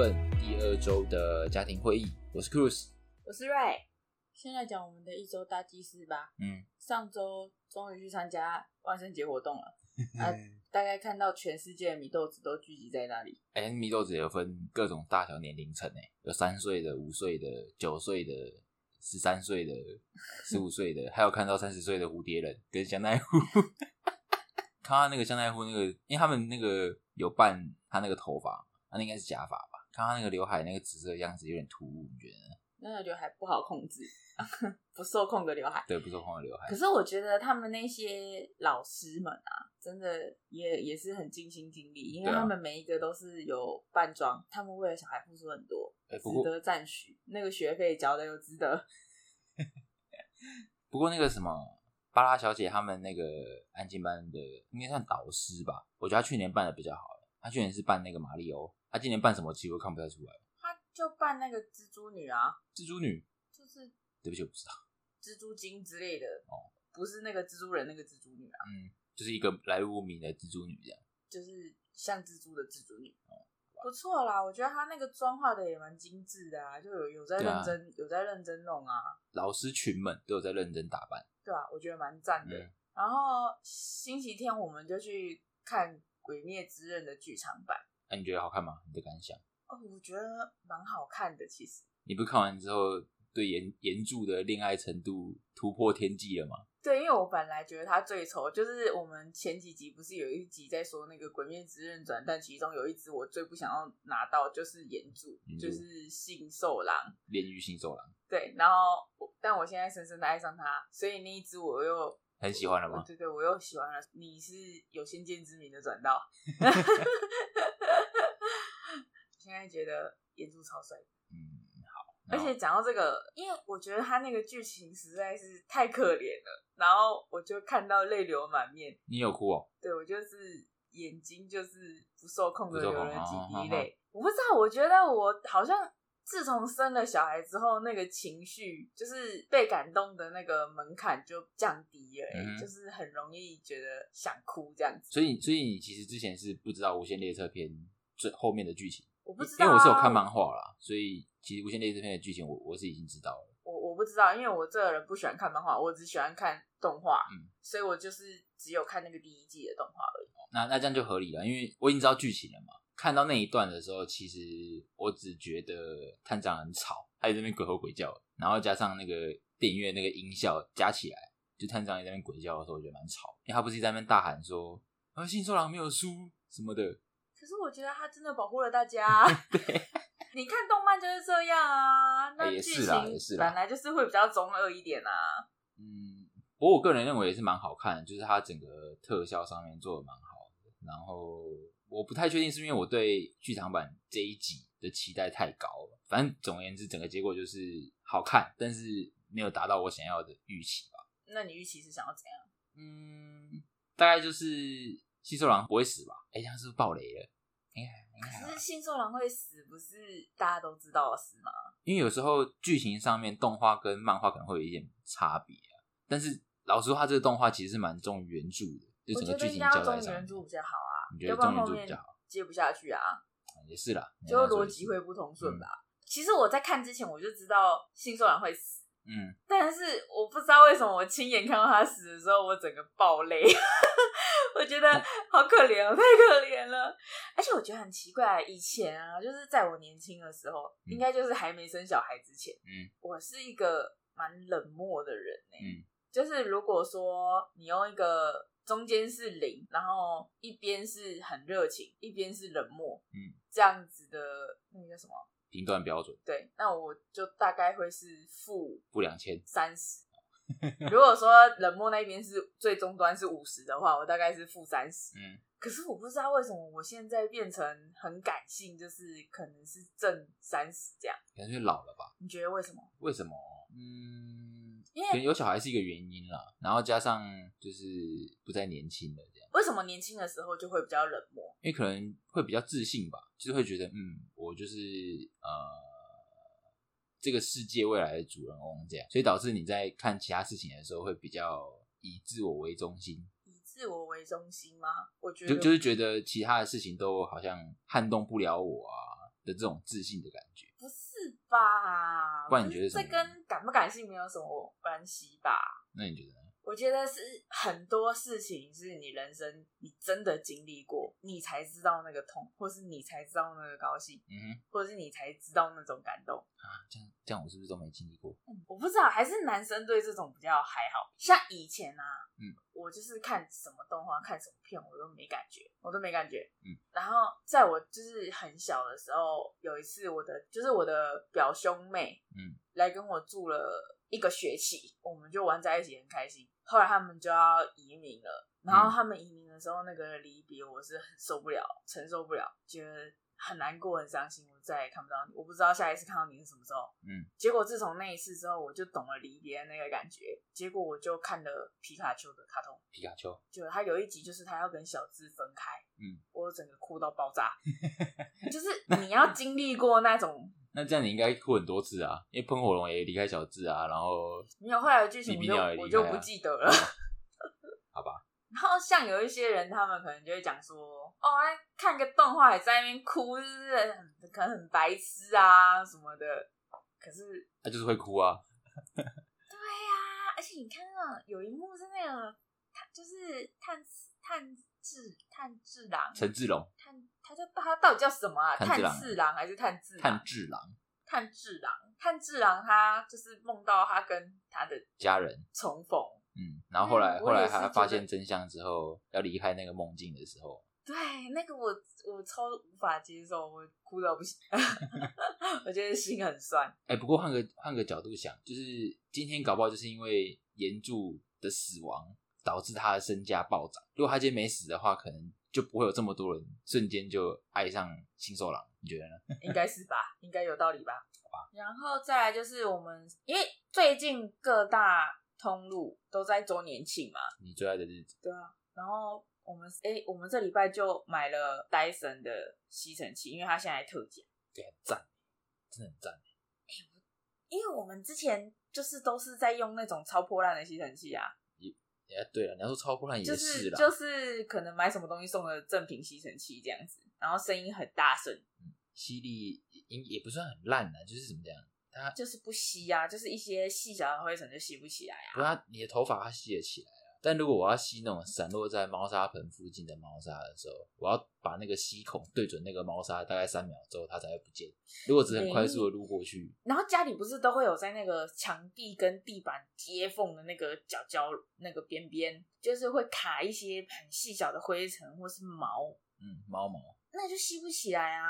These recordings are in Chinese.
分第二周的家庭会议，我是 Cruz。我是 Ray，先来讲我们的一周大祭司吧。嗯，上周终于去参加万圣节活动了，啊，大概看到全世界的米豆子都聚集在那里。哎、米豆子有分各种大小年龄层诶，有三岁的、五岁的、九岁的、十三岁的、十五岁的，还有看到三十岁的蝴蝶人跟香奈乎。看 他那个香奈乎那个，因为他们那个有扮他那个头发，他那应该是假发吧？看他那个刘海那个紫色的样子有点突兀，你觉得呢？那个刘海不好控制，不受控的刘海。对，不受控的刘海可。是我觉得他们那些老师们啊，真的也也是很尽心尽力，因为他们每一个都是有扮装，他们为了小孩付出很多，值得赞许。那个学费交的又值得。不过那个什么巴拉小姐他们那个安静班的应该算导师吧？我觉得她去年办的比较好，他去年是扮那个马里欧，她今年扮什么其实我看不太出来。他就扮那个蜘蛛女啊，蜘蛛女，就是对不起，我不知道。蜘蛛精之类的哦，不是那个蜘蛛人那个蜘蛛女啊，嗯，就是一个来路不明的蜘蛛女这样。就是像蜘蛛的蜘蛛女哦。不错啦，我觉得他那个妆化的也蛮精致的啊，就有有在认真、有在认真弄啊，老师群们都有在认真打扮。对啊，我觉得蛮赞的。嗯然后星期天我们就去看《鬼灭之刃》的剧场版，那、你觉得好看吗？你的感想？哦，我觉得蛮好看的，其实。你不看完之后对原原著的恋爱程度突破天际了吗？对，因为我本来觉得他最丑，就是我们前几集不是有一集在说那个《鬼灭之刃》转，但其中有一只我最不想要拿到就是岩柱就是信受狼。炼狱性兽狼对，然后我但我现在深深的爱上他，所以那一只我又很喜欢了吗？对对，我又喜欢了。你是有先见之明的转到，现在觉得岩柱超帅。嗯，好。而且讲到这个，因为我觉得他那个剧情实在是太可怜了，然后我就看到泪流满面。你有哭哦？对我就是眼睛就是不受控的不受控流了几滴泪。我不知道，我觉得我好像自从生了小孩之后，那个情绪就是被感动的那个门槛就降低了、欸嗯就是很容易觉得想哭这样子。所以，所以你其实之前是不知道《无限列车篇》最后面的剧情，我不知道、啊，因为我是有看漫画啦，所以其实《无限列车篇》的剧情我我是已经知道了。我我不知道，因为我这个人不喜欢看漫画，我只喜欢看动画，嗯所以我就是只有看那个第一季的动画而已。那那这样就合理了，因为我已经知道剧情了嘛。看到那一段的时候，其实我只觉得探长很吵，他在那边鬼吼鬼叫，然后加上那个电影院那个音效加起来，就探长也在那边鬼叫的时候，我觉得蛮吵。因为他不是在那边大喊说“啊，信受狼没有输”什么的，可是我觉得他真的保护了大家。对，你看动漫就是这样啊，那剧是啦也是啦情本来就是会比较中二一点啊。嗯，不过我个人认为也是蛮好看的，就是它整个特效上面做的蛮好的。然后我不太确定是因为我对剧场版这一集的期待太高了，反正总而言之，整个结果就是好看，但是没有达到我想要的预期吧。那你预期是想要怎样？嗯，大概就是吸收狼不会死吧？哎、这样是不是爆雷了？应该应该可是信受狼会死，不是大家都知道的事吗？因为有时候剧情上面动画跟漫画可能会有一点差别啊，但是老实说，它这个动画其实是蛮忠于原著的，就我整个剧情交代上原著比较好啊，你觉得要不然后面忠于原著比较好？接不下去啊，也是啦，就逻辑会不通顺吧。嗯其实我在看之前我就知道信受狼会死，嗯，但是我不知道为什么我亲眼看到他死的时候，我整个爆泪，我觉得好可怜哦，太可怜了。而且我觉得很奇怪，以前啊，就是在我年轻的时候，嗯。应该就是还没生小孩之前，嗯，我是一个蛮冷漠的人呢、嗯。就是如果说你用一个中间是零，然后一边是很热情，一边是冷漠，嗯，这样子的那个叫什么？评断标准对，那我就大概会是负负两千，三十。如果说冷漠那边是最终端是五十的话，我大概是负三十。嗯，可是我不知道为什么我现在变成很感性，就是可能是正三十这样。感觉老了吧？你觉得为什么？为什么？嗯，因为有小孩是一个原因啦，然后加上就是不再年轻了为什么年轻的时候就会比较冷漠？因为可能会比较自信吧，就是会觉得嗯，我就是呃这个世界未来的主人翁这样，所以导致你在看其他事情的时候会比较以自我为中心，以自我为中心吗？我觉得就就是觉得其他的事情都好像撼动不了我啊，的这种自信的感觉。不是吧？不然你觉得什么这跟感不感性没有什么关系吧？那你觉得呢？我觉得是很多事情是你人生你真的经历过，你才知道那个痛，或是你才知道那个高兴，嗯哼，或者是你才知道那种感动。啊，这样这样我是不是都没经历过？嗯我不知道，还是男生对这种比较还好。像以前啊，嗯，我就是看什么动画、看什么片，我都没感觉，我都没感觉。嗯，然后在我就是很小的时候，有一次我的就是我的表兄妹，嗯，来跟我住了一个学期，我们就玩在一起，很开心。后来他们就要移民了，然后他们移民的时候，那个离别我是很受不了，承受不了，觉得很难过、很伤心。我再也看不到你，我不知道下一次看到你是什么时候。嗯，结果自从那一次之后，我就懂了离别的那个感觉。结果我就看了皮卡丘的卡通，皮卡丘，就他有一集就是他要跟小智分开，嗯，我整个哭到爆炸。就是你要经历过那种，那这样你应该哭很多次啊，因为喷火龙也离开小智啊，然后没有后来的剧情我就不记得了。好吧，然后像有一些人，他们可能就会讲说，哦，哎看个动画也在那边哭，是不是很可能很白痴啊什么的。可是他就是会哭啊，对呀、而且你看到有一幕是那个，他就是炭炭治炭治郎，陈志龙、炭他叫他到底叫什么啊？炭炭治郎治郎还是炭治炭郎？治郎炭治郎，炭治郎他就是梦到他跟他的家人，重逢。嗯，然后后来嗯后来他发现真相之后，要离开那个梦境的时候，对，那个我我超无法接受，我哭到不行，我觉得心很酸。哎、不过换个换个角度想，就是今天搞不好就是因为岩柱的死亡导致他的身价暴涨。如果他今天没死的话，可能就不会有这么多人瞬间就爱上新兽郎。你觉得呢？应该是吧，应该有道理吧？好吧。然后再来就是我们，因为最近各大通路都在周年庆嘛，你最爱的日子，对啊。然后我们哎，我们这礼拜就买了戴森的吸尘器，因为它现在特价。对，很赞，真的很赞。因为我们之前就是都是在用那种超破烂的吸尘器啊，哎，对了，你要说超破烂也是啦，就是可能买什么东西送的正品吸尘器这样子，然后声音很大声，吸力也也不算很烂啊，就是怎么讲，它就是不吸啊，就是一些细小的灰尘就吸不起来啊。不是它你的头发它吸得起来啊，但如果我要吸那种散落在猫砂盆附近的猫砂的时候，我要把那个吸孔对准那个猫砂，大概三秒之后它才会不见。如果只是很快速的撸过去，然后家里不是都会有在那个墙壁跟地板接缝的那个角角那个边边，就是会卡一些很细小的灰尘或是毛，嗯，猫毛，那就吸不起来啊。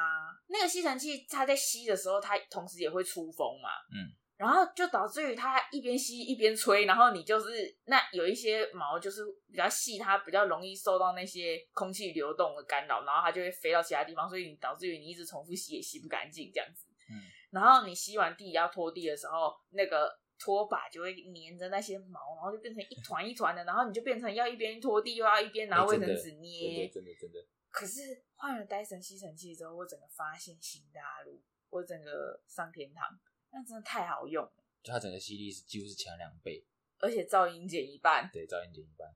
那个吸尘器它在吸的时候，它同时也会出风嘛，嗯，然后就导致于它一边吸一边吹，然后你就是那有一些毛就是比较细，它比较容易受到那些空气流动的干扰，然后它就会飞到其他地方，所以你导致于你一直重复吸也吸不干净这样子。嗯，然后你吸完地要拖地的时候，那个拖把就会粘着那些毛，然后就变成一团一团的，然后你就变成要一边拖地又要一边拿卫生纸捏。真的真的，可是换了戴森吸尘器之后，我整个发现新大陆，我整个上天堂，那真的太好用了，就它整个吸力是几乎是强两倍，而且噪音减一半，对，噪音减一半。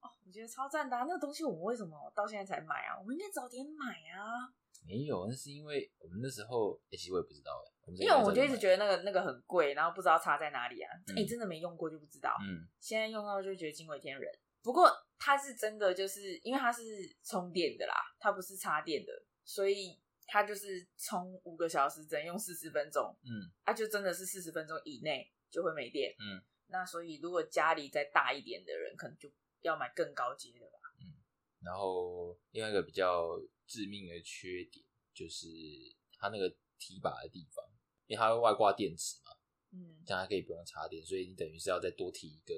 哦，我觉得超赞的、啊。那个东西我们为什么到现在才买啊？我们应该早点买啊！没有，那是因为我们那时候，欸其实我也不知道哎，因为我就一直得，觉得那个那个很贵，然后不知道差在哪里啊。哎、嗯真的没用过就不知道。嗯，现在用到就觉得惊为天人。不过它是真的，就是因为它是充电的啦，它不是插电的，所以它就是充五个小时，只能用四十分钟。嗯，它就真的是四十分钟以内就会没电。嗯，那所以如果家里再大一点的人，可能就要买更高阶的吧。嗯然后另外一个比较致命的缺点就是它那个提把的地方，因为它会外挂电池嘛，嗯，这样它可以不用插电，所以你等于是要再多提一个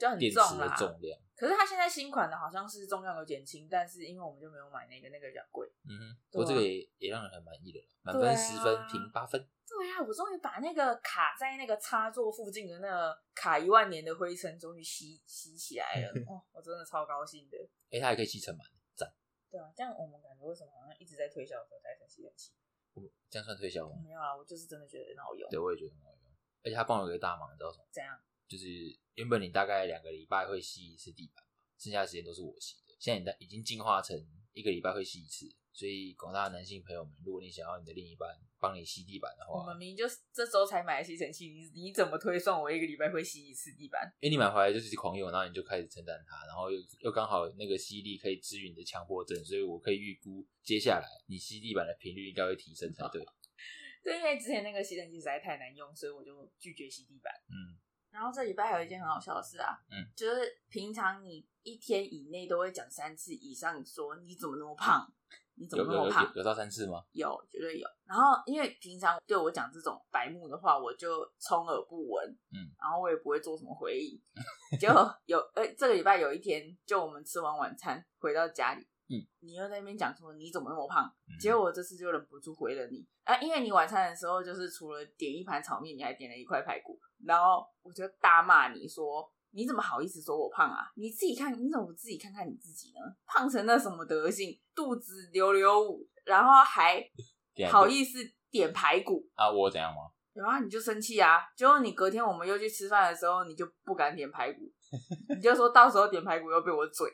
就很电池的重啦。重量。可是它现在新款的好像是重量有减轻，但是因为我们就没有买那个，那个比较贵。嗯哼，不过这个也也让人很满意的啦，满对啊分十分，评八分。对啊，我终于把那个卡在那个插座附近的那个卡一万年的灰尘终于吸吸起来了，哦，我真的超高兴的。哎、它还可以吸尘螨，赞！对啊，这样我们感觉为什么好像一直在推销这个戴森吸尘器？我这样算推销吗？没有啊，我就是真的觉得很好用。对，我也觉得很好用。而且它帮我有个大忙，你知道什么？这样就是原本你大概两个礼拜会吸一次地板嘛，剩下的时间都是我吸的。现在你已经进化成一个礼拜会吸一次，所以广大的男性朋友们，如果你想要你的另一半帮你吸地板的话我们，明明就这周才买的吸尘器，你你怎么推算我一个礼拜会吸一次地板？因为你买回来就是狂用，然后你就开始称赞它，然后又又刚好那个吸力可以治愈你的强迫症，所以我可以预估接下来你吸地板的频率应该会提升才对。对，因为之前那个吸尘器实在太难用，所以我就拒绝吸地板。嗯，然后这礼拜还有一件很好笑的事啊，嗯，就是平常你一天以内都会讲三次以上说你怎么那么胖，你怎么那么胖，有到三次吗？有绝对有。然后因为平常对我讲这种白目的话，我就充耳不闻，嗯，然后我也不会做什么回应。结果有呃，这个礼拜有一天，就我们吃完晚餐回到家里，嗯，你又在那边讲说你怎么那么胖，嗯结果我这次就忍不住回了你啊，因为你晚餐的时候就是除了点一盘炒面，你还点了一块排骨，然后我就大骂你说。你怎么好意思说我胖啊？你自己看，你怎么不自己看看你自己呢？胖成那什么德性，肚子溜溜舞，然后还 好意思点排骨，啊？我怎样吗？然后你就生气啊！结果你隔天我们又去吃饭的时候，你就不敢点排骨，你就说到时候点排骨又被我嘴，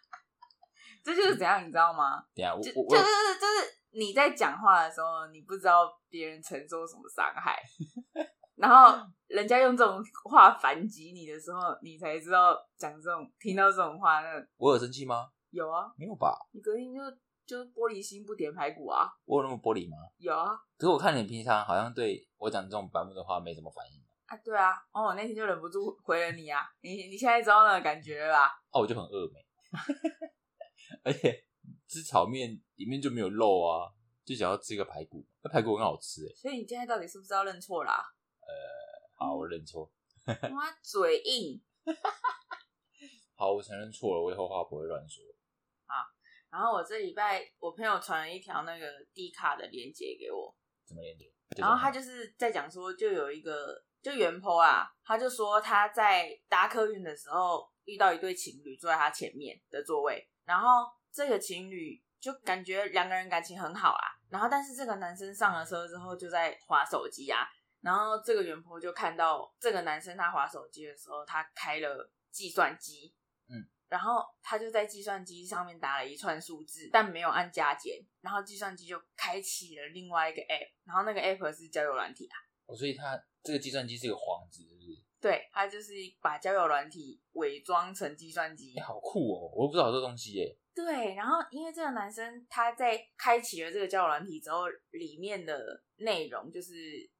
这就是怎样，你知道吗？对啊我就就是就是你在讲话的时候，你不知道别人承受什么伤害，然后人家用这种话反击你的时候，你才知道讲这种听到这种话，那我有生气吗？有啊，没有吧？你隔天就就玻璃心不点排骨啊，我有那么玻璃吗？有啊。可是我看你平常好像对我讲这种白目的话没什么反应。啊，对啊，哦，我那天就忍不住回了你啊，你你现在知道那个感觉了吧？哦，我就很饿没，而且吃炒面里面就没有肉啊，就想要吃一个排骨，那排骨很好吃哎。所以你现在到底是不是要认错啦、好，我认错。妈嘴硬。好，我承认错了，我以后话不会乱说。然后我这礼拜我朋友传了一条那个 D 卡的链接给我，怎么链接？然后他就是在讲说，就有一个就袁坡啊，他就说他在搭客运的时候遇到一对情侣坐在他前面的座位，然后这个情侣就感觉两个人感情很好啊，然后但是这个男生上了车之后就在划手机啊，然后这个袁坡就看到这个男生他划手机的时候，他开了计算机，嗯。然后他就在计算机上面打了一串数字，但没有按加减，然后计算机就开启了另外一个 app，然后那个 app 是交友软体啊。哦，所以他这个计算机是个幌子，是不是？对，他就是把交友软体伪装成计算机哎、。好酷哦！我都不知道有这东西耶。对，然后因为这个男生他在开启了这个交友软体之后，里面的内容就是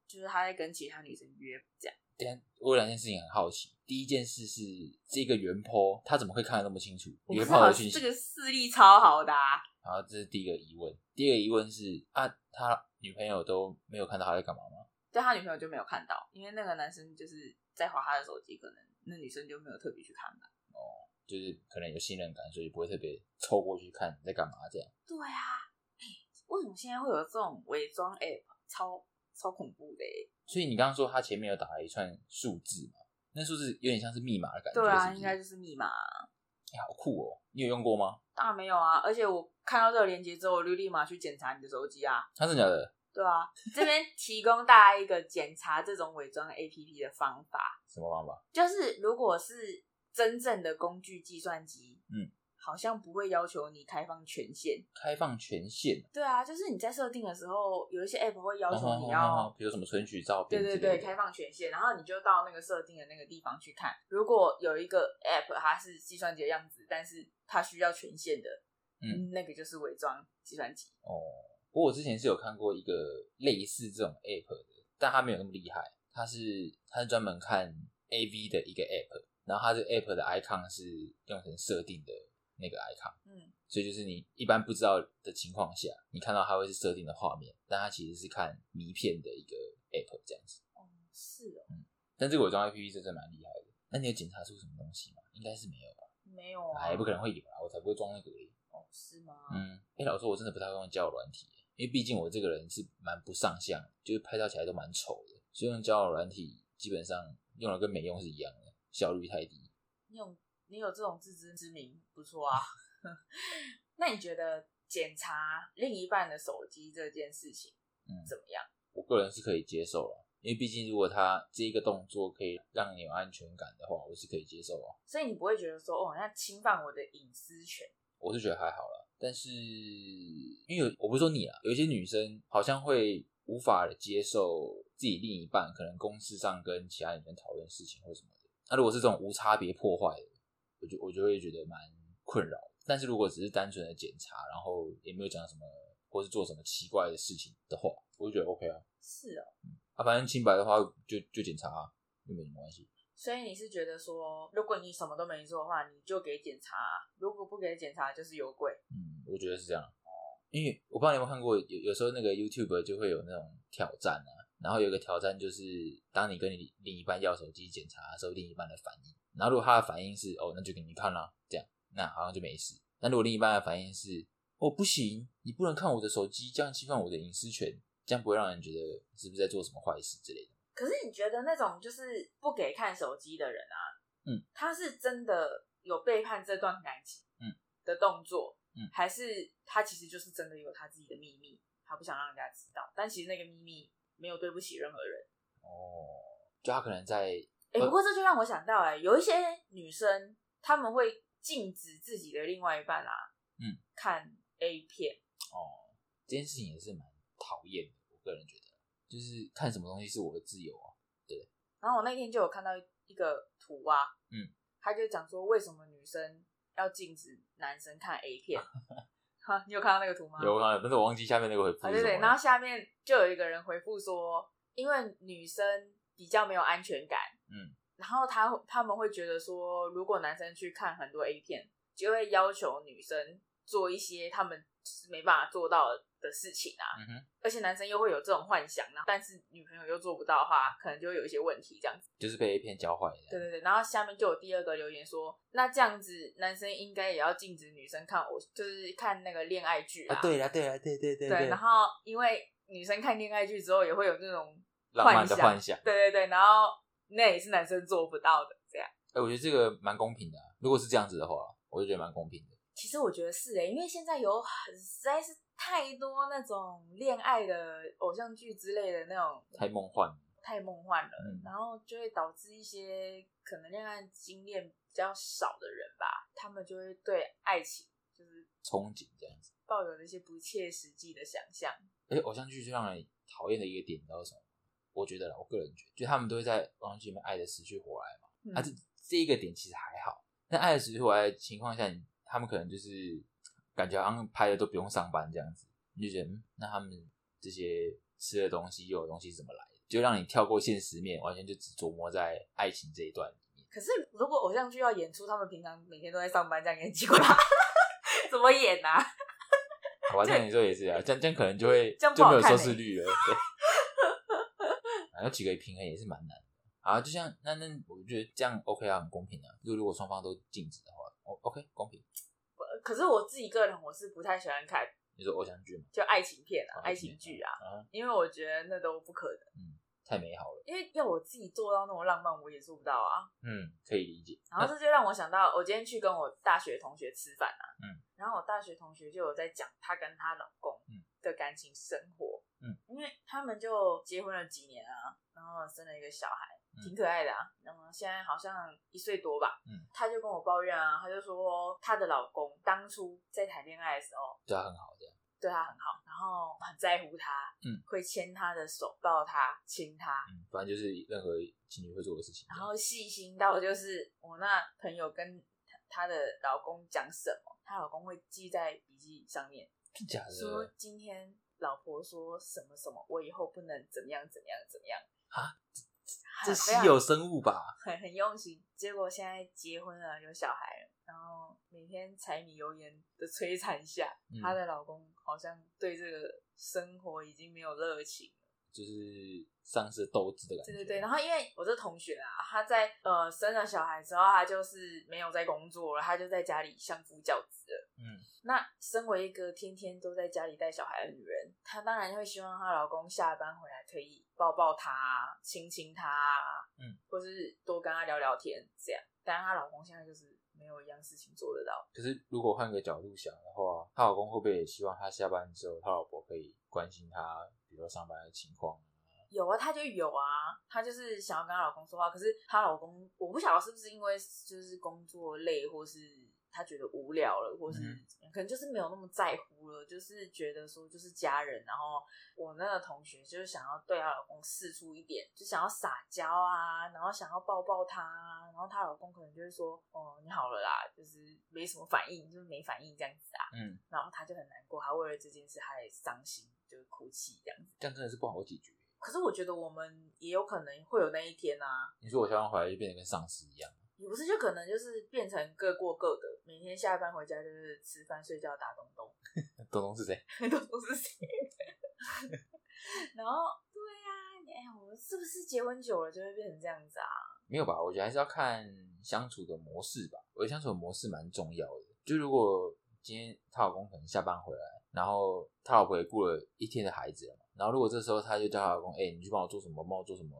就是他在跟其他女生约这样。等一下我有两件事情很好奇。第一件事是这个原 po 他怎么会看得那么清楚？约我不知道炮的讯息。这个视力超好的、啊，然后这是第一个疑问。第二个疑问是啊，他女朋友都没有看到他在干嘛吗？对他女朋友就没有看到，因为那个男生就是在划他的手机，可能那女生就没有特别去看吧。哦就是可能有信任感，所以不会特别凑过去看你在干嘛这样。对啊，哎为什么现在会有这种伪装 app？超超恐怖的欸所以你刚刚说他前面有打了一串数字嘛？那数字有点像是密码的感觉。对啊，是是应该就是密码啊、哎好酷哦！你有用过吗？当然没有啊，而且我看到这个链接之后，我就立马去检查你的手机啊。他真的假的？对啊，这边提供大家一个检查这种伪装 APP 的方法，什么方法？就是如果是真正的工具计算机，嗯，好像不会要求你开放权限。开放权限。对啊，就是你在设定的时候，有一些 App 会要求你哦要，比如什么存取照片对。对对，开放权限，然后你就到那个设定的那个地方去看。如果有一个 App 它是计算机的样子，但是它需要权限的，嗯，那个就是伪装计算机。哦，不过我之前是有看过一个类似这种 app 的，但它没有那么厉害。它是它是专门看 AV 的一个 app，然后它这个 app 的 icon 是用成设定的那个 icon，嗯，所以就是你一般不知道的情况下，你看到它会是设定的画面，但它其实是看迷片的一个 app 这样子。哦，是哦，但这个伪装 APP 真的蛮厉害的。那你有检查出什么东西吗？应该是没有吧？没有啊，也，不可能会有啊，我才不会装那个嘞。哦，是吗？嗯，哎、老实说，我真的不太会用交友软体，因为毕竟我这个人是蛮不上相，就是拍照起来都蛮丑的，所以用交友软体基本上用了跟没用是一样的，效率太低。你有你有这种自知之明，不错啊。那你觉得检查另一半的手机这件事情嗯，怎么样？我个人是可以接受了，因为毕竟如果他这一个动作可以让你有安全感的话，我是可以接受啊。所以你不会觉得说，哦，那侵犯我的隐私权？我是觉得还好了，但是因为有我不是说你啊，有一些女生好像会无法接受自己另一半可能公事上跟其他女生讨论事情或什么的。那如果是这种无差别破坏的，我就我就会觉得蛮困扰。但是如果只是单纯的检查，然后也没有讲什么，或是做什么奇怪的事情的话，我就觉得 OK 啊。是哦，啊，反正清白的话就就检查啊，又没什么关系。所以你是觉得说，如果你什么都没做的话，你就给检查；如果不给检查，就是有鬼。嗯，我觉得是这样。哦，因为我不知道你有没有看过，有有时候那个 YouTube 就会有那种挑战啊，然后有一个挑战就是，当你跟你另一半要手机检查的时候，另一半的反应。然后如果他的反应是哦，那就给你看了，这样，那好像就没事。那如果另一半的反应是哦，不行，你不能看我的手机，这样侵犯我的隐私权，这样不会让人觉得是不是在做什么坏事之类的。可是你觉得那种就是不给看手机的人啊，嗯，他是真的有背叛这段感情，嗯的动作，嗯，还是他其实就是真的有他自己的秘密，他不想让人家知道，但其实那个秘密没有对不起任何人。哦，就他可能在，哎、不过这就让我想到、哎，有一些女生他们会禁止自己的另外一半啊，嗯，看 A 片，哦，这件事情也是蛮讨厌的。我个人觉得，就是看什么东西是我的自由啊。对然后我那天就有看到一个图啊，嗯，他就讲说为什么女生要禁止男生看 A 片。哈，你有看到那个图吗？有啊，但是我忘记下面那个回复啊，对。然后下面就有一个人回复说，因为女生比较没有安全感，嗯，然后他他们会觉得说，如果男生去看很多 A 片，就会要求女生做一些他们是没办法做到的事情啊，嗯哼，而且男生又会有这种幻想，然后但是女朋友又做不到的话，可能就会有一些问题这样子。就是被 A 片教坏的。对对对，然后下面就有第二个留言说，那这样子男生应该也要禁止女生看我，就是看那个恋爱剧啊，对啦，对啦，对对对对，然后因为女生看恋爱剧之后也会有那种浪漫的幻幻想。对对对，然后那也是男生做不到的，这样。哎，我觉得这个蛮公平的啊。如果是这样子的话，我就觉得蛮公平的。其实我觉得是哎、因为现在有很实在是太多那种恋爱的偶像剧之类的那种太梦幻了。太梦幻了，嗯然后就会导致一些可能恋爱经验比较少的人吧，他们就会对爱情就是憧憬这样子。抱有那些不切实际的想象。而且偶像剧最让人讨厌的一个点，你知道什么吗？我觉得啦，我个人觉得，就他们都会在偶像剧里面爱的死去活来嘛。嗯啊，这这一个点其实还好。但爱的死去活来的情况下，你他们可能就是感觉好像拍的都不用上班这样子，你就觉得，嗯，那他们这些吃的东西、用的东西怎么来的？就让你跳过现实面，完全就只琢磨在爱情这一段里面。可是如果偶像剧要演出他们平常每天都在上班，这样也很奇怪，怎么演啊？好吧，这样你说也是啊，这样这样可能就会这样不就没有收视率了。对，啊，要几个平衡也是蛮难的。啊，就像那那，我觉得这样 OK 啊，很公平啊。就如果双方都禁止的话，O OK 公平。可是我自己个人我是不太喜欢看你说偶像剧嘛，就爱情片啊、哦爱情剧啊，啊，因为我觉得那都不可能。嗯太美好了。因为要我自己做到那么浪漫，我也做不到啊。嗯，可以理解。然后这就让我想到，我今天去跟我大学同学吃饭啊，嗯，然后我大学同学就有在讲她跟她老公嗯的感情生活，为他们就结婚了几年啊，然后生了一个小孩，嗯挺可爱的啊，然后现在好像一岁多吧，嗯，她就跟我抱怨啊，她就说她的老公当初在谈恋爱的时候，对他很好，这样。对她很好，然后很在乎她，嗯，会牵她的手，抱她，亲她，嗯，反正就是任何情侣会做的事情。然后细心到就是我那朋友跟她的老公讲什么，她老公会记在笔记上面，真假的？说今天老婆说什么什么，我以后不能怎么样怎么样怎么样啊，很这稀有生物吧？很很用心。结果现在结婚了，有小孩了，然后每天柴米油盐的摧残下，嗯她的老公好像对这个生活已经没有热情。就是丧失斗志的感觉。对对对，然后因为我这同学啊，他在呃生了小孩之后，他就是没有在工作了，他就在家里相夫教子了。嗯，那身为一个天天都在家里带小孩的女人，她当然会希望她老公下班回来可以抱抱她啊、亲亲她啊，嗯，或是多跟她聊聊天这样。但她老公现在就是没有一样事情做得到。可是如果换个角度想的话，她老公会不会也希望她下班之后，她老婆可以关心她，比如说上班的情况啊？有啊，她就有啊，她就是想要跟她老公说话，可是她老公我不晓得是不是因为就是工作累或是他觉得无聊了，或是嗯怎么样可能就是没有那么在乎了，就是觉得说就是家人。然后我那个同学就是想要对她老公示出一点，就想要撒娇啊，然后想要抱抱他啊，然后她老公可能就会说：“哦，你好了啦，就是没什么反应，就是没反应这样子啊。嗯，”然后她就很难过，她为了这件事，她也伤心，就是哭泣这样子。这样真的是不好解决。可是我觉得我们也有可能会有那一天啊，你说我下班回来就变得跟丧尸一样，也不是就可能就是变成各过各的，每天下班回家就是吃饭、睡觉、打东东，东东是谁？东东是谁？然后对呀、哎、我们是不是结婚久了就会变成这样子啊？没有吧？我觉得还是要看相处的模式吧。我觉得相处的模式蛮重要的。就如果今天她老公可能下班回来，然后她老婆也顾了一天的孩子了嘛，然后如果这时候她就叫她老公，哎、你去帮我做什么，帮我做什么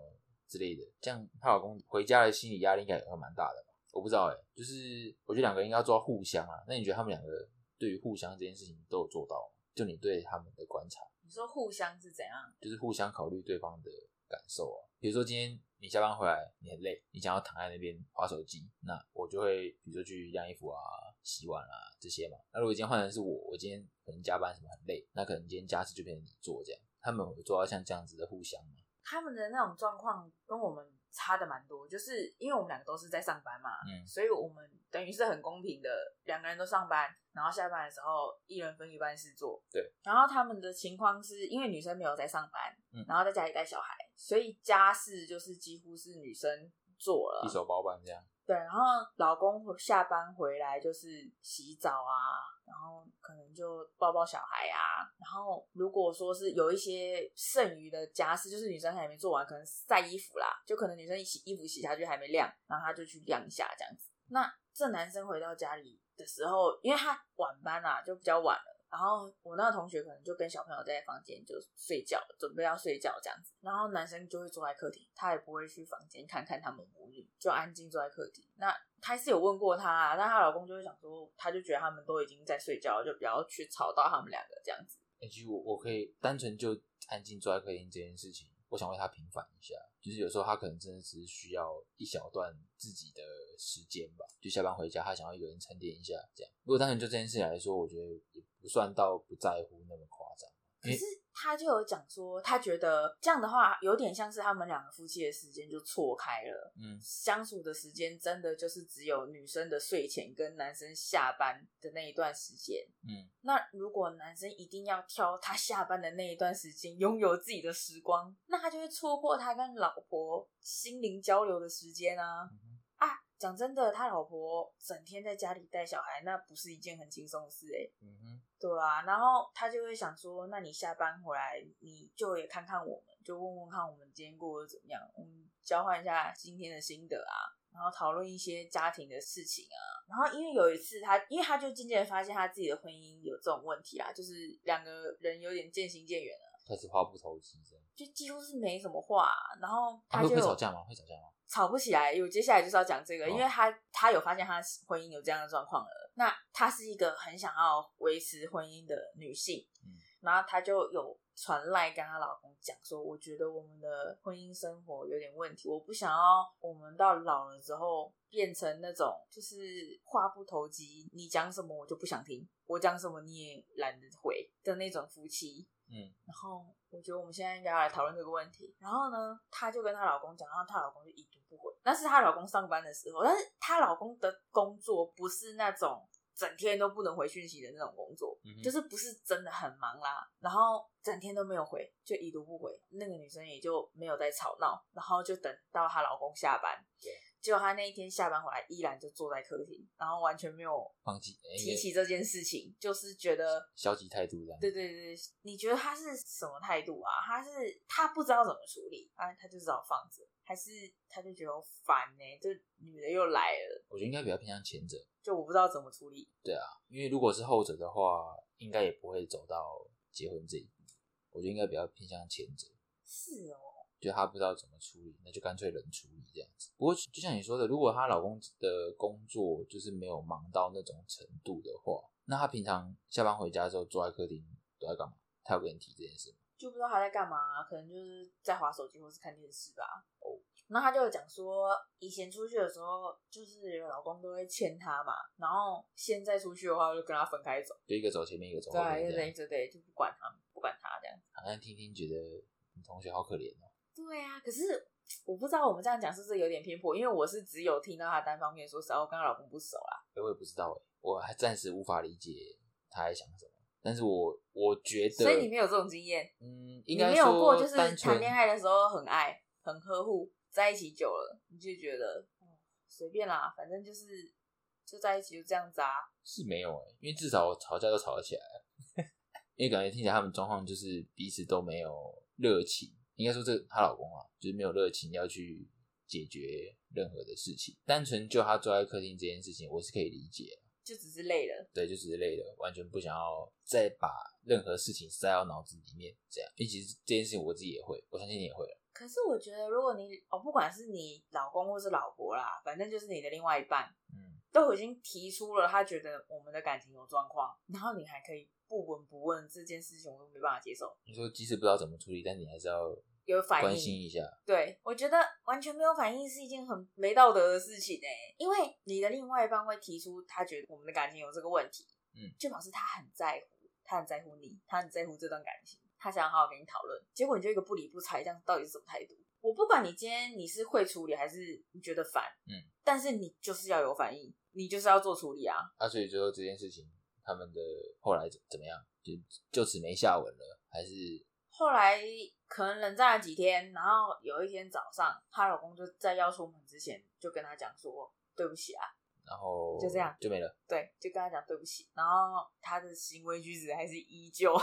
之类的，这样她老公回家的心理压力应该也会蛮大的吧？我不知道哎、就是我觉得两个人应该要做到互相啊。那你觉得他们两个对于互相这件事情都有做到吗？就你对他们的观察。你说互相是怎样？就是互相考虑对方的感受啊。比如说今天你下班回来，你很累，你想要躺在那边划手机，那我就会比如说去晾衣服啊、洗碗啊这些嘛。那如果今天换成是我，我今天可能加班什么很累，那可能今天家事就变成你做这样。他们有做到像这样子的互相吗？他们的那种状况跟我们差的蛮多，就是因为我们两个都是在上班嘛，嗯所以我们等于是很公平的，两个人都上班，然后下班的时候一人分一半事做。对，然后他们的情况是因为女生没有在上班，嗯然后在家里带小孩，所以家事就是几乎是女生做了一。手包办这样。对，然后老公下班回来就是洗澡啊，然后可能就抱抱小孩啊，然后如果说是有一些剩余的家事，就是女生还没做完，可能晒衣服啦，就可能女生洗衣服洗下去还没晾，然后她就去晾一下这样子。那这男生回到家里的时候，因为他晚班啊，就比较晚了。然后我那个同学可能就跟小朋友在房间就睡觉，准备要睡觉这样子。然后男生就会坐在客厅，他也不会去房间看看他们母女，就安静坐在客厅。那他是有问过她、啊，但她老公就会想说，他就觉得他们都已经在睡觉了，就不要去吵到他们两个这样子。哎、其实我我可以单纯就安静坐在客厅这件事情，我想为他平反一下。就是有时候他可能真的只是需要一小段自己的时间吧，就下班回家，他想要一个人沉淀一下，这样。如果单纯就这件事情来说，我觉得也不算到不在乎那么夸张。可是他就有讲说，他觉得这样的话有点像是他们两个夫妻的时间就错开了，嗯相处的时间真的就是只有女生的睡前跟男生下班的那一段时间。嗯，那如果男生一定要挑他下班的那一段时间拥有自己的时光，那他就会错过他跟老婆心灵交流的时间啊！啊，讲真的，他老婆整天在家里带小孩，那不是一件很轻松的事诶、嗯哼，对啊，然后他就会想说，那你下班回来，你就也看看我们，就问问看我们今天过得怎么样，我们交换一下今天的心得啊，然后讨论一些家庭的事情啊。然后因为有一次他，因为他就渐渐发现他自己的婚姻有这种问题啊，就是两个人有点渐行渐远了，开始话不投机这样。就几乎是没什么话啊、然后他就吵架吗？会吵架吗？吵不起来。有接下来就是要讲这个，哦因为他他有发现他婚姻有这样的状况了。那她是一个很想要维持婚姻的女性，嗯然后她就有传赖跟她老公讲说，我觉得我们的婚姻生活有点问题，我不想要我们到老了之后变成那种就是话不投机，你讲什么我就不想听，我讲什么你也懒得回的那种夫妻。嗯然后我觉得我们现在应该要来讨论这个问题。然后呢，她就跟她老公讲，然后她老公就已读不回。那是她老公上班的时候，但是她老公的工作不是那种整天都不能回讯息的那种工作，嗯就是不是真的很忙啦。然后整天都没有回，就已读不回。那个女生也就没有再吵闹，然后就等到她老公下班。对。结果他那一天下班回来，依然就坐在客厅，然后完全没有放弃，哎提起这件事情，就是觉得消极态度这样。对对对，你觉得他是什么态度啊？他是他不知道怎么处理，啊，他就只好放着，还是他就觉得烦呢、这女的又来了，我觉得应该比较偏向前者。就我不知道怎么处理。对啊，因为如果是后者的话，应该也不会走到结婚这一步。我觉得应该比较偏向前者，是哦，就她不知道怎么处理，那就干脆冷处理这样子。不过就像你说的，如果她老公的工作就是没有忙到那种程度的话，那她平常下班回家之后坐在客厅都在干嘛？她有跟你提这件事吗？就不知道她在干嘛、可能就是在划手机或是看电视吧。哦，那她就讲说，以前出去的时候，就是老公都会牵她嘛，然后现在出去的话，就跟他分开走，就一个走前面，一个走后，面。对对对对，就不管他，不管他这样。好像听听觉得你同学好可怜哦。对啊，可是我不知道我们这样讲是不是有点偏颇，因为我是只有听到她单方面说，实话我跟她老公不熟啦。我也不知道哎，我还暂时无法理解他在想什么。但是我我觉得，所以你没有这种经验，嗯，应该没有过就是谈恋爱的时候很爱、很呵护，在一起久了，你就觉得哦随便啦，反正就是就在一起就这样子啊。是没有哎，因为至少吵架都吵得起来了。因为感觉听起来他们状况就是彼此都没有热情，应该说这她老公啊，就是没有热情要去解决任何的事情。单纯就她坐在客厅这件事情，我是可以理解的。就只是累了，对，就只是累了，完全不想要再把任何事情塞到脑子里面，这样。因为其实这件事情我自己也会，我相信你也会了。可是我觉得，如果你哦，不管是你老公或是老婆啦，反正就是你的另外一半，嗯，都已经提出了他觉得我们的感情有状况，然后你还可以不闻不问这件事情，我都没办法接受。你说即使不知道怎么处理，但你还是要有反应关心，一下。对我觉得完全没有反应是一件很没道德的事情哎、因为你的另外一方会提出他觉得我们的感情有这个问题，嗯，就表示他很在乎，他很在乎你，他很在乎这段感情，他想要好好跟你讨论，结果你就一个不理不睬，这样到底是什么态度？我不管你今天你是会处理还是你觉得烦，嗯，但是你就是要有反应，你就是要做处理啊。啊，所以最后这件事情，他们的后来怎怎么样？就就此没下文了，还是后来可能冷战了几天，然后有一天早上，她老公就在要出门之前就跟她讲说对不起啊，然后就这样就没了。对，就跟她讲对不起，然后她的行为举止还是依旧，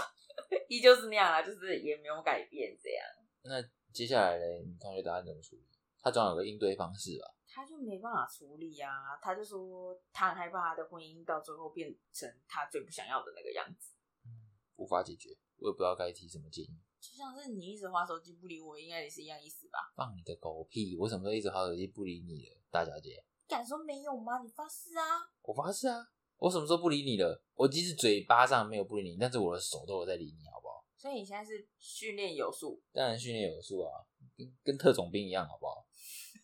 依旧是那样啊，就是也没有改变这样，那接下来呢？你同学答案怎么处理？他总有个应对方式吧？他就没办法处理啊，他就说他很害怕他的婚姻到最后变成他最不想要的那个样子，无法解决，我也不知道该提什么建议。就像是你一直划手机不理我，应该也是一样意思吧？放你的狗屁！我什么时候一直划手机不理你了，大小姐？敢说没有吗？你发誓啊！我发誓啊，我什么时候不理你了？我即使嘴巴上没有不理你，但是我的手都有在理你，好不好？所以你现在是训练有素，当然训练有素啊，跟跟特种兵一样，好不好？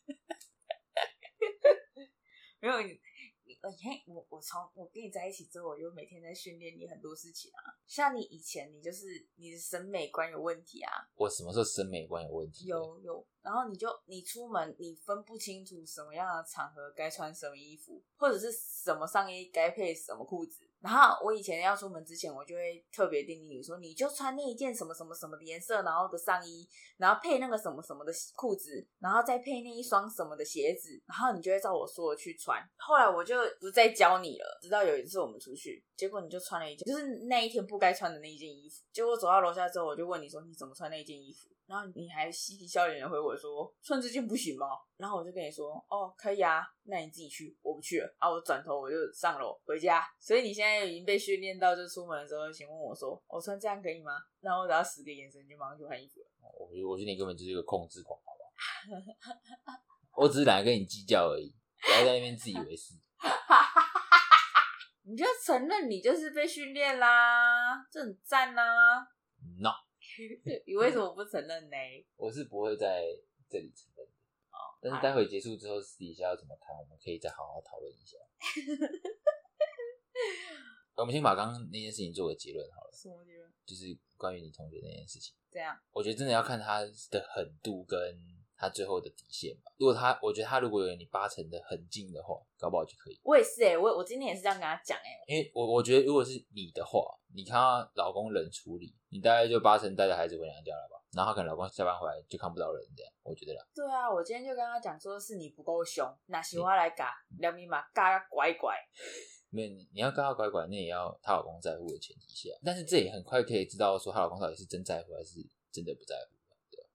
没有你，你你看我我从我跟你在一起之后，我就每天在训练你很多事情啊。像你以前，你就是你的审美观有问题啊，我什么时候审美观有问题？有有，然后你就你出门你分不清楚什么样的场合该穿什么衣服，或者是什么上衣该配什么裤子。然后我以前要出门之前，我就会特别叮咛你说，你就穿那一件什么什么什么的颜色，然后的上衣，然后配那个什么什么的裤子，然后再配那一双什么的鞋子，然后你就会照我说的去穿。后来我就不再教你了，直到有一次我们出去，结果你就穿了一件，就是那一天不该穿的那一件衣服。结果走到楼下之后，我就问你说你怎么穿那一件衣服？然后你还嬉皮笑脸的回我说穿这件不行吗？然后我就跟你说哦可以啊，那你自己去，我不去了。啊，我转头我就上楼回家。所以你现在已经被训练到，就出门的时候请问我说我穿这样可以吗？然后我只要十个眼神就马上去换衣服了。我觉得我觉得你根本就是一个控制狂，好不好？我只是懒得跟你计较而已，不要在那边自以为是。你就承认你就是被训练啦，这很赞呐、No，你为什么不承认呢？我是不会在这里承认的。哦但是待会结束之后，私底下要怎么谈，我们可以再好好讨论一下。我们先把刚刚那件事情做个结论好了，什么结论？就是关于你同学那件事情。这样我觉得真的要看他的狠度跟他最后的底线吧。如果他，我觉得他如果有你八成的很近的话，搞不好就可以。我也是哎、我我今天也是这样跟他讲哎、因为我我觉得如果是你的话，你看到老公冷处理，你大概就八成带着孩子回娘家了吧。然后他可能老公下班回来就看不到人，这样我觉得啦。对啊，我今天就跟他讲说是你不够凶，那喜欢来嘎两米嘛，嘎个乖乖。没有你，要跟他拐拐，那也要她老公在乎的前提下。但是这也很快可以知道说她老公到底是真在乎还是真的不在乎，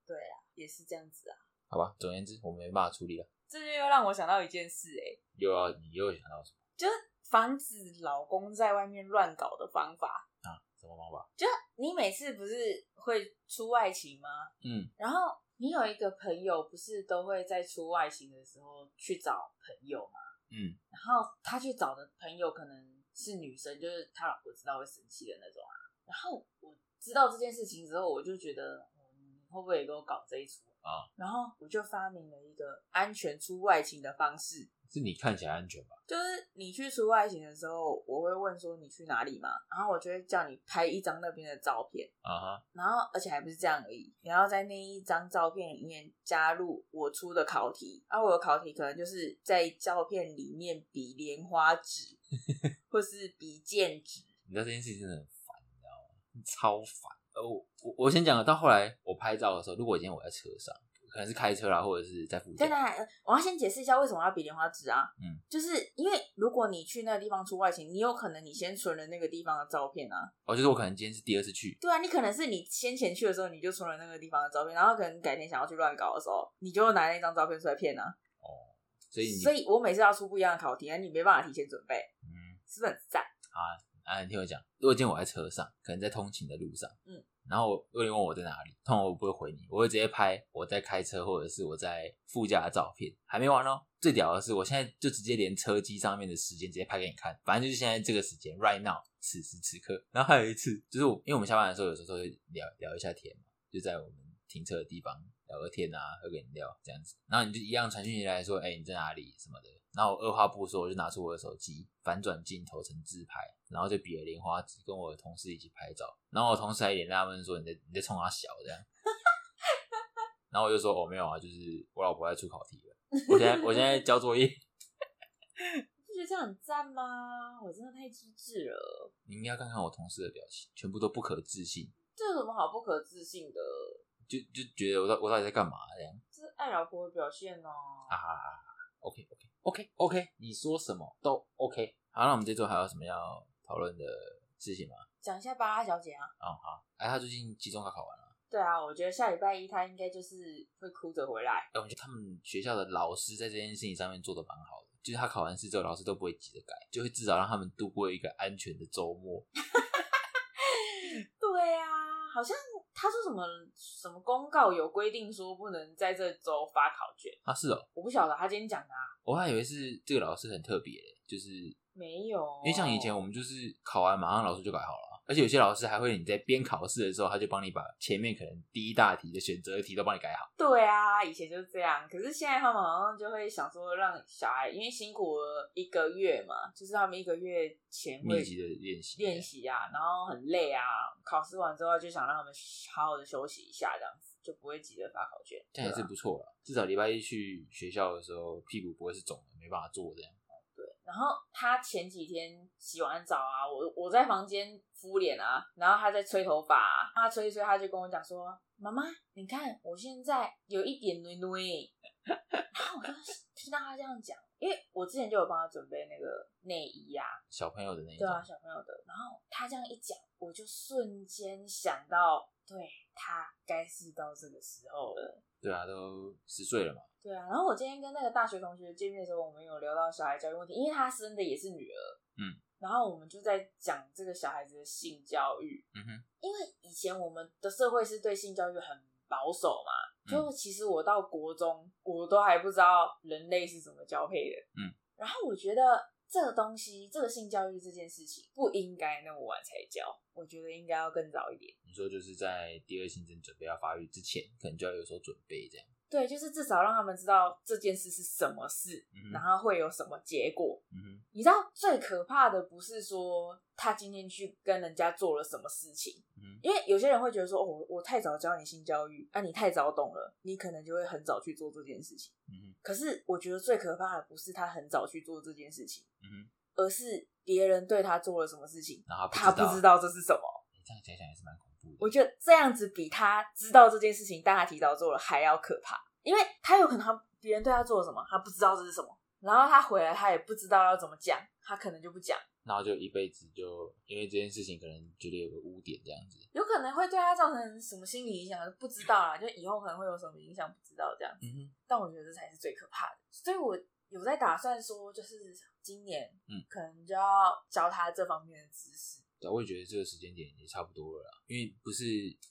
对啊，也是这样子啊。好吧？总而言之，我们没办法处理了。这就又让我想到一件事哎、又要你又想到什么就是防止老公在外面乱搞的方法。啊？什么方法？就你每次不是会出外勤吗？嗯，然后你有一个朋友，不是都会在出外勤的时候去找朋友吗？嗯，然后他去找的朋友可能是女生，就是他老婆知道会生气的那种啊。然后我知道这件事情之后，我就觉得，嗯，你会不会也给我搞这一出啊？啊，然后我就发明了一个安全出外勤的方式。是你看起来安全吧？就是你去出外勤的时候，我会问说你去哪里嘛，然后我就会叫你拍一张那边的照片，啊哈，然后而且还不是这样而已，你要在那一张照片里面加入我出的考题，而、我的考题可能就是在照片里面比莲花指，或是比剑指。你知道这件事情真的很烦，你知道吗？超烦。呃，我我我先讲了，到后来我拍照的时候，如果今天我在车上，可能是开车啦，或者是在附近，我要先解释一下为什么要比莲花指啊？嗯，就是因为如果你去那个地方出外勤，你有可能你先存了那个地方的照片啊，哦，就是我可能今天是第二次去，对啊，你可能是你先前去的时候你就存了那个地方的照片，然后可能改天想要去乱搞的时候，你就拿那张照片出来骗啊。哦所以你所以我每次要出不一样的考题，你没办法提前准备，嗯是不是很赞？啊，你听我讲，如果今天我在车上，可能在通勤的路上，嗯，然后如果你问我在哪里，通常我不会回你，我会直接拍我在开车或者是我在副驾的照片，还没完哦。最屌的是，我现在就直接连车机上面的时间直接拍给你看，反正就是现在这个时间，right now，此时此刻。然后还有一次，就是我因为我们下班的时候，有时候会聊聊一下天嘛，就在我们停车的地方聊个天啊，喝个饮料这样子。然后你就一样传讯息来说，哎、你在哪里什么的。然后我二话不说，我就拿出我的手机，反转镜头成自拍，然后就比了莲花指，跟我的同事一起拍照。然后我同事还一脸纳闷说：“你在你在冲他小这样。”然后我就说：“哦，没有啊，就是我老婆在出考题了，我现在我现在交作业。不觉得这样很赞吗？我真的太机智了，你应该看看我同事的表情，全部都不可置信，这有什么好不可置信的？就就觉得我到我到底在干嘛这样这是爱老婆的表现哦。啊？OK OK OK OK，你说什么都 OK。好，那我们这周还有什么要讨论的事情吗？讲一下巴拉小姐啊，哦，好，哎，她最近期中考考完了。对啊，我觉得下礼拜一她应该就是会哭着回来。哎，我觉得他们学校的老师在这件事情上面做的蛮好的，就是他考完试之后，老师都不会急着改，就会至少让他们度过一个安全的周末。对啊，好像他说什么什么公告有规定说不能在这周发考卷，啊，是哦，我不晓得他今天讲的啊，我还以为是这个老师很特别，就是没有，因为像以前我们就是考完马上老师就改好了啊，而且有些老师还会你在边考试的时候，他就帮你把前面可能第一大题的选择题都帮你改好。对啊，以前就是这样，可是现在他们好像就会想说让小孩，因为辛苦了一个月嘛，就是他们一个月前会密集的练习，练习啊，然后很累啊，考试完之后就想让他们好好的休息一下，这样子就不会急着发考卷，这样也是不错了。至少礼拜一去学校的时候，屁股不会是肿的，没办法坐这样。对，然后他前几天洗完澡啊，我我在房间敷脸啊，然后他在吹头发、啊，他吹一吹，他就跟我讲说：“妈妈，你看我现在有一点 noinoi。”然后我就听到他这样讲，因为我之前就有帮他准备那个内衣啊，小朋友的那一种，对啊，小朋友的。然后他这样一讲，我就瞬间想到，对他该是到这个时候了。对啊，都十岁了嘛。对啊，然后我今天跟那个大学同学见面的时候，我们有聊到小孩教育问题，因为他生的也是女儿，嗯，然后我们就在讲这个小孩子的性教育，嗯哼，因为以前我们的社会是对性教育很保守嘛，嗯就其实我到国中，我都还不知道人类是怎么交配的，嗯，然后我觉得这个东西，这个性教育这件事情不应该那么晚才教，我觉得应该要更早一点。你说就是在第二性征准备要发育之前，可能就要有所准备，这样。对，就是至少让他们知道这件事是什么事，嗯，然后会有什么结果。嗯，你知道最可怕的不是说他今天去跟人家做了什么事情，嗯，因为有些人会觉得说，哦，我我太早教你性教育，啊，你太早懂了，你可能就会很早去做这件事情。嗯，可是我觉得最可怕的不是他很早去做这件事情，嗯，而是别人对他做了什么事情，然后他不不知道这是什么。你这样讲讲也是蛮恐怖的。我觉得这样子比他知道这件事情，但他提早做了还要可怕，因为他有可能他别人对他做了什么，他不知道这是什么，然后他回来他也不知道要怎么讲，他可能就不讲，然后就一辈子就因为这件事情，可能觉得有个污点这样子。有可能会对他造成什么心理影响，不知道啦，就以后可能会有什么影响，不知道这样子。嗯哼，但我觉得这才是最可怕的，所以我有在打算说，就是今年，嗯，可能就要教他这方面的知识。对，我也觉得这个时间点也差不多了啦，因为不是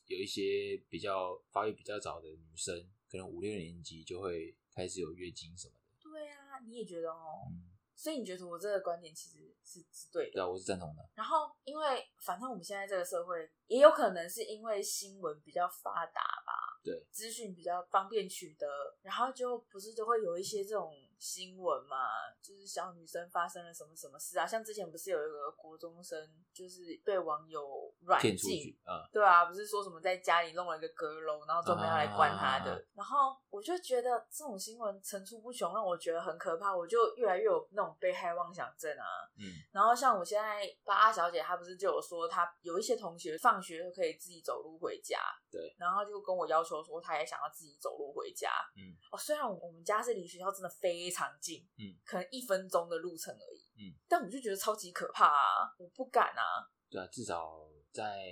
有一些比较发育比较早的女生，可能五六年级就会开始有月经什么的。对啊，你也觉得哦？嗯，所以你觉得我这个观点其实是是对的。对啊，我是赞同的。然后，因为反正我们现在这个社会，也有可能是因为新闻比较发达吧，对，资讯比较方便取得，然后就不是就会有一些这种新闻嘛，就是小女生发生了什么什么事啊，像之前不是有一个国中生就是被网友软禁啊，，嗯，对啊，不是说什么在家里弄了一个阁楼，然后专门要来关他的。啊然后我就觉得这种新闻层出不穷，让我觉得很可怕。我就越来越有那种被害妄想症啊。嗯，然后像我现在八小姐，她不是就有说，她有一些同学放学就可以自己走路回家，对，然后就跟我要求说，她也想要自己走路回家。嗯，哦，虽然我们家是离学校真的非常近，嗯，可能一分钟的路程而已，嗯，但我就觉得超级可怕啊，我不敢啊。对啊，至少在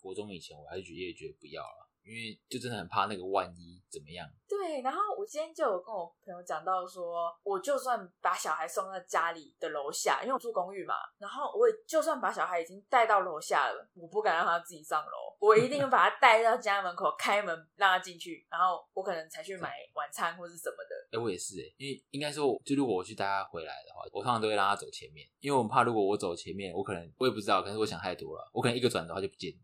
国中以前，我还是觉得也觉得不要了，因为就真的很怕那个万一怎么样。对，然后我今天就有跟我朋友讲到说，我就算把小孩送到家里的楼下，因为我住公寓嘛，然后我也就算把小孩已经带到楼下了，我不敢让他自己上楼，我一定把他带到家门口，开门让他进去，然后我可能才去买晚餐或是什么的。哎、我也是哎、因为应该说，就如果我去带他回来的话，我通常都会让他走前面，因为我们怕如果我走前面，我可能我也不知道，可能是我想太多了，我可能一个转头他就不见了。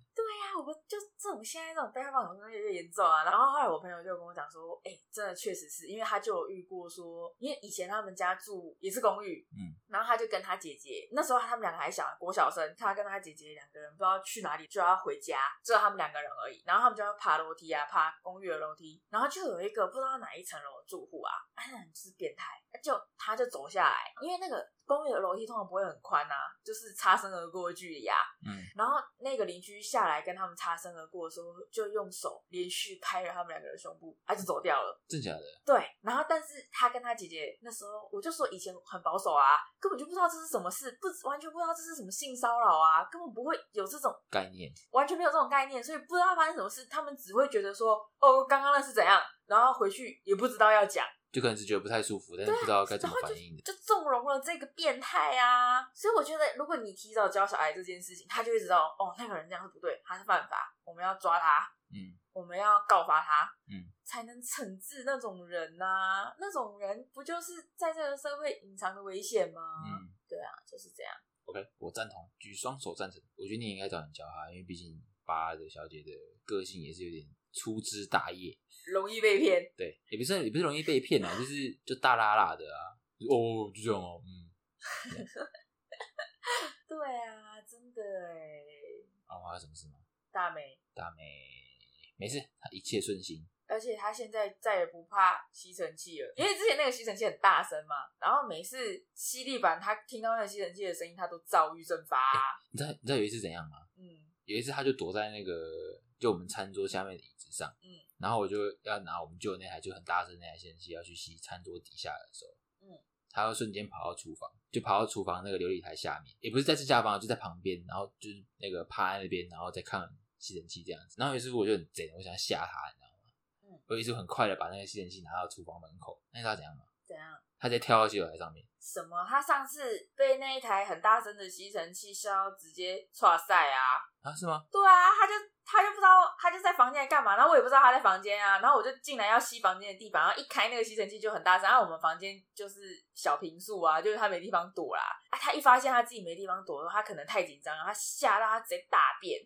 就这种现在这种被害妄想症越来越严重啊。然后后来我朋友就跟我讲说，哎、真的确实是因为他就有遇过说，因为以前他们家住也是公寓，嗯，然后他就跟他姐姐，那时候他们两个还小，国小生，他跟他姐姐两个人不知道去哪里，就要回家，只有他们两个人而已。然后他们就要爬楼梯啊，爬公寓的楼梯，然后就有一个不知道哪一层楼的住户啊，他很是变态，就他就走下来，因为那个公寓的楼梯通常不会很宽啊，就是擦身而过的距离啊，嗯，然后那个邻居下来跟他们擦身而过的时候，就用手连续拍了他们两个的胸部，他就走掉了。真假的？对，然后但是他跟他姐姐那时候，我就说以前很保守啊，根本就不知道这是什么事，不完全不知道这是什么性骚扰啊，根本不会有这种概念，完全没有这种概念，所以不知道发生什么事，他们只会觉得说哦，刚刚那是怎样，然后回去也不知道要讲。就可能是觉得不太舒服，但是不知道该怎么反应的。就纵容了这个变态啊！所以我觉得，如果你提早教小孩这件事情，他就会知道哦，那个人这样是不对，他是犯法，我们要抓他，嗯，我们要告发他，嗯，才能惩治那种人呐、那种人不就是在这个社会隐藏的危险吗？嗯对啊，就是这样。，OK，我赞同，举双手赞成。我觉得你应该找人教他，因为毕竟八的小姐的个性也是有点粗枝大叶，容易被骗，对，也不是也不是容易被骗啊，就是就大拉拉的啊，就哦，就这样哦，嗯，对啊，真的哎，然后还有什么事吗？大美，大美没事，他一切顺心。而且他现在再也不怕吸尘器了，因为之前那个吸尘器很大声嘛，然后每次吸地板，他听到那个吸尘器的声音，他都躁郁症发、啊。你知道你知道有一次怎样吗？嗯有一次他就躲在那个就我们餐桌下面的椅子上，嗯，然后我就要拿我们旧的那台就很大声那台吸尘器要去吸餐桌底下的时候，嗯，他要瞬间跑到厨房，就跑到厨房那个琉璃台下面，也不是在正下方，就在旁边，然后就是那个趴在那边，然后再看吸尘器这样子。然后有一次我就很贼，我想吓他，你知道吗？嗯，我有一次很快的把那个吸尘器拿到厨房门口，那你知道他怎样吗？怎样？他直接跳到洗手台上面，什么？他上次被那一台很大声的吸尘器笑到直接唰赛啊！啊，是吗？对啊，他就他就不知道他就在房间里干嘛，然后我也不知道他在房间啊，然后我就进来要吸房间的地板，然后一开那个吸尘器就很大声，然后我们房间就是小平数啊，就是他没地方躲啦。啊，他一发现他自己没地方躲的话，他可能太紧张了，他吓到他直接大便。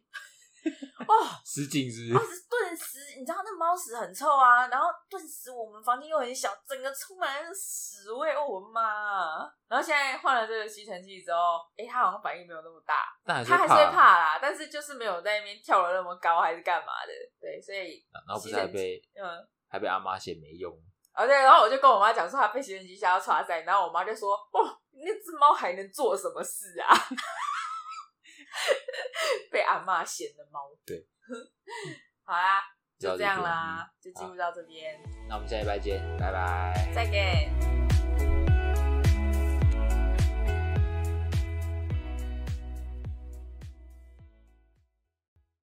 哦，失禁是不是？时顿时，你知道那猫屎很臭啊，然后顿时我们房间又很小，整个充满了屎味，哦我的妈！然后现在换了这个吸尘器之后，诶，它好像反应没有那么大，但还是它还是会啊怕啦，但是就是没有在那边跳的那么高，还是干嘛的？对，所以然后不是还被嗯。还被阿妈嫌没用，啊对，然后我就跟我妈讲说，她被吸尘器吓到抓塞，然后我妈就说：“哦，那只猫还能做什么事啊？” 被阿妈嫌的猫。对，好啦，就这样啦，就进入到这边，那我们下一拜见，拜拜。再见。